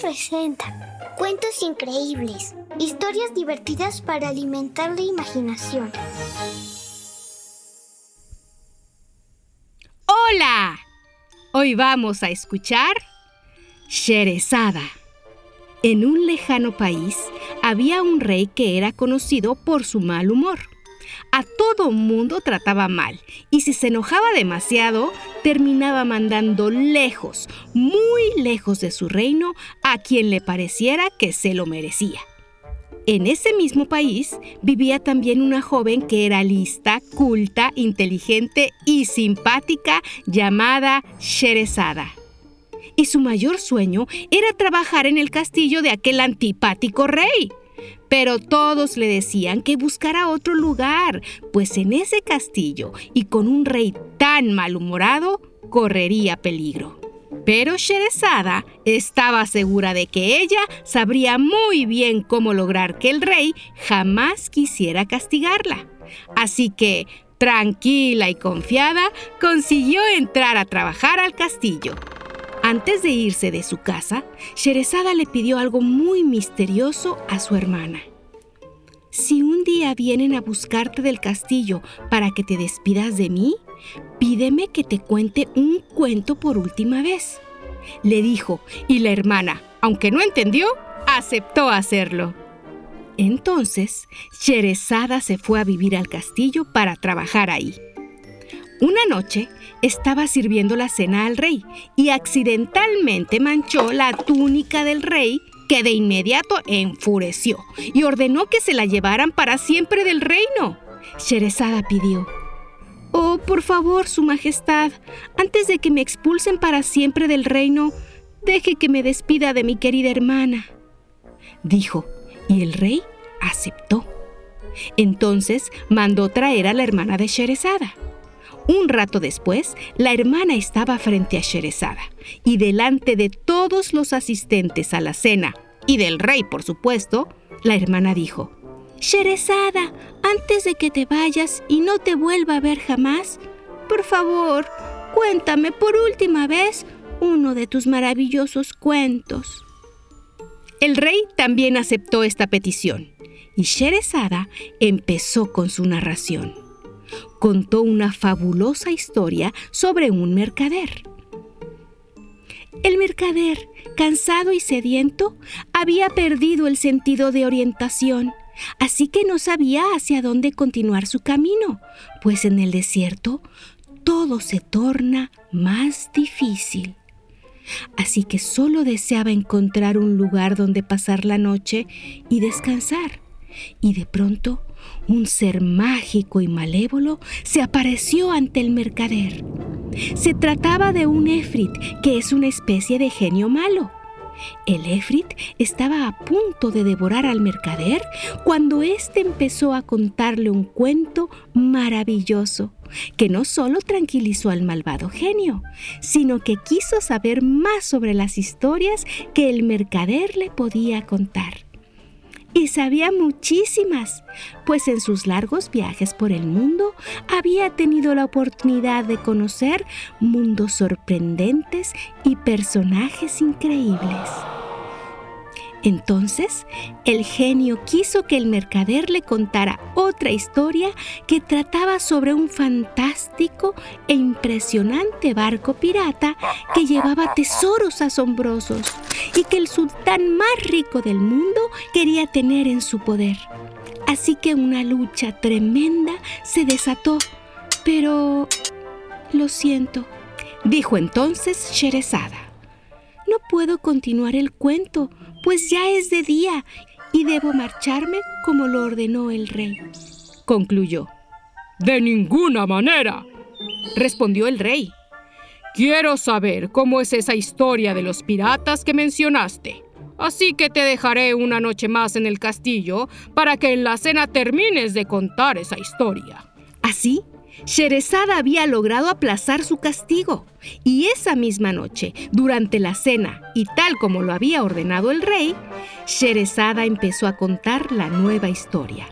Presenta Cuentos increíbles, historias divertidas para alimentar la imaginación. ¡Hola! Hoy vamos a escuchar Sherezada. En un lejano país había un rey que era conocido por su mal humor. A todo mundo trataba mal y si se enojaba demasiado, terminaba mandando lejos, muy lejos de su reino a quien le pareciera que se lo merecía. En ese mismo país vivía también una joven que era lista, culta, inteligente y simpática llamada Sherezada y su mayor sueño era trabajar en el castillo de aquel antipático rey. Pero todos le decían que buscara otro lugar, pues en ese castillo y con un rey tan malhumorado, correría peligro. Pero Sherezada estaba segura de que ella sabría muy bien cómo lograr que el rey jamás quisiera castigarla. Así que, tranquila y confiada, consiguió entrar a trabajar al castillo. Antes de irse de su casa, Sherezada le pidió algo muy misterioso a su hermana. Si un día vienen a buscarte del castillo para que te despidas de mí, pídeme que te cuente un cuento por última vez. Le dijo, y la hermana, aunque no entendió, aceptó hacerlo. Entonces, Sherezada se fue a vivir al castillo para trabajar ahí. Una noche estaba sirviendo la cena al rey y accidentalmente manchó la túnica del rey que de inmediato enfureció y ordenó que se la llevaran para siempre del reino. Sherezada pidió, Oh, por favor, Su Majestad, antes de que me expulsen para siempre del reino, deje que me despida de mi querida hermana. Dijo, y el rey aceptó. Entonces mandó traer a la hermana de Sherezada. Un rato después, la hermana estaba frente a Sherezada y delante de todos los asistentes a la cena y del rey, por supuesto, la hermana dijo, Sherezada, antes de que te vayas y no te vuelva a ver jamás, por favor, cuéntame por última vez uno de tus maravillosos cuentos. El rey también aceptó esta petición y Sherezada empezó con su narración contó una fabulosa historia sobre un mercader. El mercader, cansado y sediento, había perdido el sentido de orientación, así que no sabía hacia dónde continuar su camino, pues en el desierto todo se torna más difícil. Así que solo deseaba encontrar un lugar donde pasar la noche y descansar. Y de pronto un ser mágico y malévolo se apareció ante el mercader. Se trataba de un Efrit, que es una especie de genio malo. El Efrit estaba a punto de devorar al mercader cuando éste empezó a contarle un cuento maravilloso que no solo tranquilizó al malvado genio, sino que quiso saber más sobre las historias que el mercader le podía contar y sabía muchísimas, pues en sus largos viajes por el mundo había tenido la oportunidad de conocer mundos sorprendentes y personajes increíbles. Entonces, el genio quiso que el mercader le contara otra historia que trataba sobre un fantástico e impresionante barco pirata que llevaba tesoros asombrosos y que el sultán más rico del mundo quería tener en su poder. Así que una lucha tremenda se desató. Pero... Lo siento, dijo entonces Sherezada. No puedo continuar el cuento pues ya es de día y debo marcharme como lo ordenó el rey. Concluyó. De ninguna manera, respondió el rey. Quiero saber cómo es esa historia de los piratas que mencionaste. Así que te dejaré una noche más en el castillo para que en la cena termines de contar esa historia. Así, Sherezada había logrado aplazar su castigo, y esa misma noche, durante la cena, y tal como lo había ordenado el rey, Sherezada empezó a contar la nueva historia.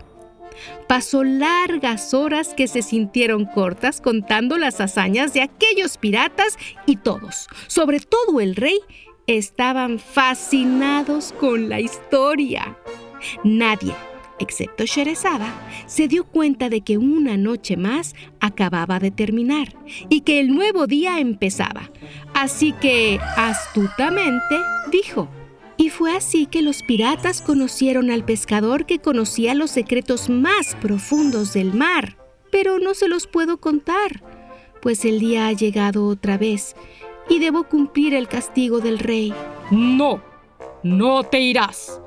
Pasó largas horas que se sintieron cortas contando las hazañas de aquellos piratas y todos, sobre todo el rey, estaban fascinados con la historia. Nadie, excepto Sherezada, se dio cuenta de que una noche más acababa de terminar y que el nuevo día empezaba. Así que, astutamente, dijo, y fue así que los piratas conocieron al pescador que conocía los secretos más profundos del mar. Pero no se los puedo contar, pues el día ha llegado otra vez y debo cumplir el castigo del rey. No, no te irás.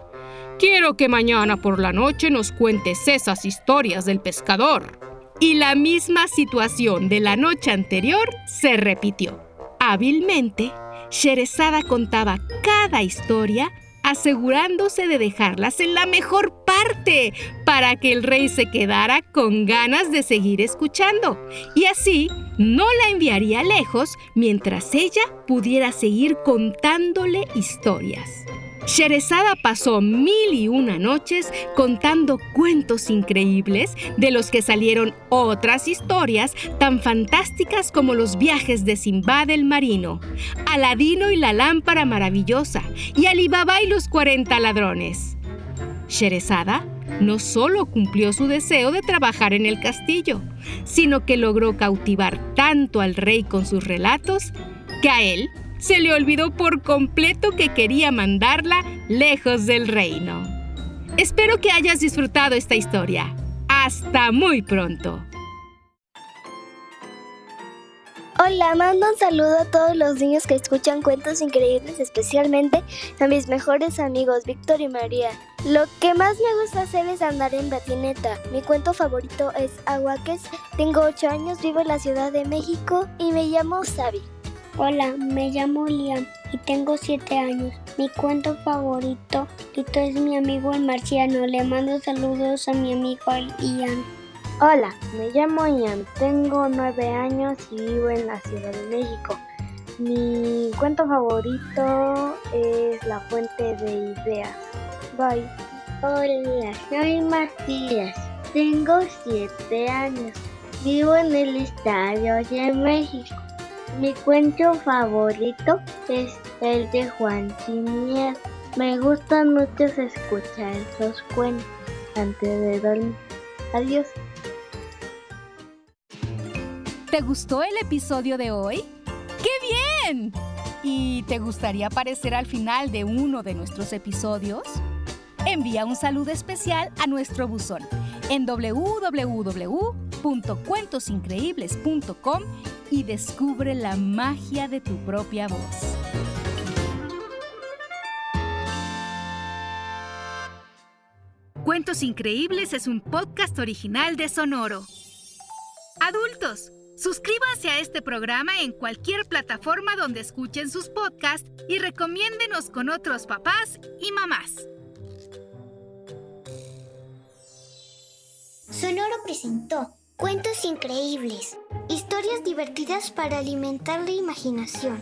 Quiero que mañana por la noche nos cuentes esas historias del pescador. Y la misma situación de la noche anterior se repitió. Hábilmente, Sherezada contaba cada historia asegurándose de dejarlas en la mejor parte para que el rey se quedara con ganas de seguir escuchando y así no la enviaría lejos mientras ella pudiera seguir contándole historias. Sherezada pasó mil y una noches contando cuentos increíbles de los que salieron otras historias tan fantásticas como los viajes de Simbad el marino, Aladino y la lámpara maravillosa y Alibaba y los 40 ladrones. Sherezada no solo cumplió su deseo de trabajar en el castillo, sino que logró cautivar tanto al rey con sus relatos que a él se le olvidó por completo que quería mandarla lejos del reino. Espero que hayas disfrutado esta historia. Hasta muy pronto. Hola, mando un saludo a todos los niños que escuchan cuentos increíbles, especialmente a mis mejores amigos Víctor y María. Lo que más me gusta hacer es andar en patineta. Mi cuento favorito es Aguaques. Tengo 8 años, vivo en la Ciudad de México y me llamo Sabi. Hola, me llamo Liam y tengo 7 años. Mi cuento favorito es mi amigo el marciano. Le mando saludos a mi amigo Ian. Hola, me llamo Ian, tengo 9 años y vivo en la Ciudad de México. Mi cuento favorito es La Fuente de Ideas. Bye. Hola, soy Matías, tengo 7 años. Vivo en el Estadio de México. Mi cuento favorito es el de Juan Sin Me gusta mucho escuchar esos cuentos antes de dormir. Adiós. ¿Te gustó el episodio de hoy? ¡Qué bien! ¿Y te gustaría aparecer al final de uno de nuestros episodios? Envía un saludo especial a nuestro buzón en www.cuentosincreíbles.com y descubre la magia de tu propia voz. Cuentos Increíbles es un podcast original de Sonoro. Adultos, suscríbanse a este programa en cualquier plataforma donde escuchen sus podcasts y recomiéndenos con otros papás y mamás. Sonoro presentó Cuentos increíbles. Historias divertidas para alimentar la imaginación.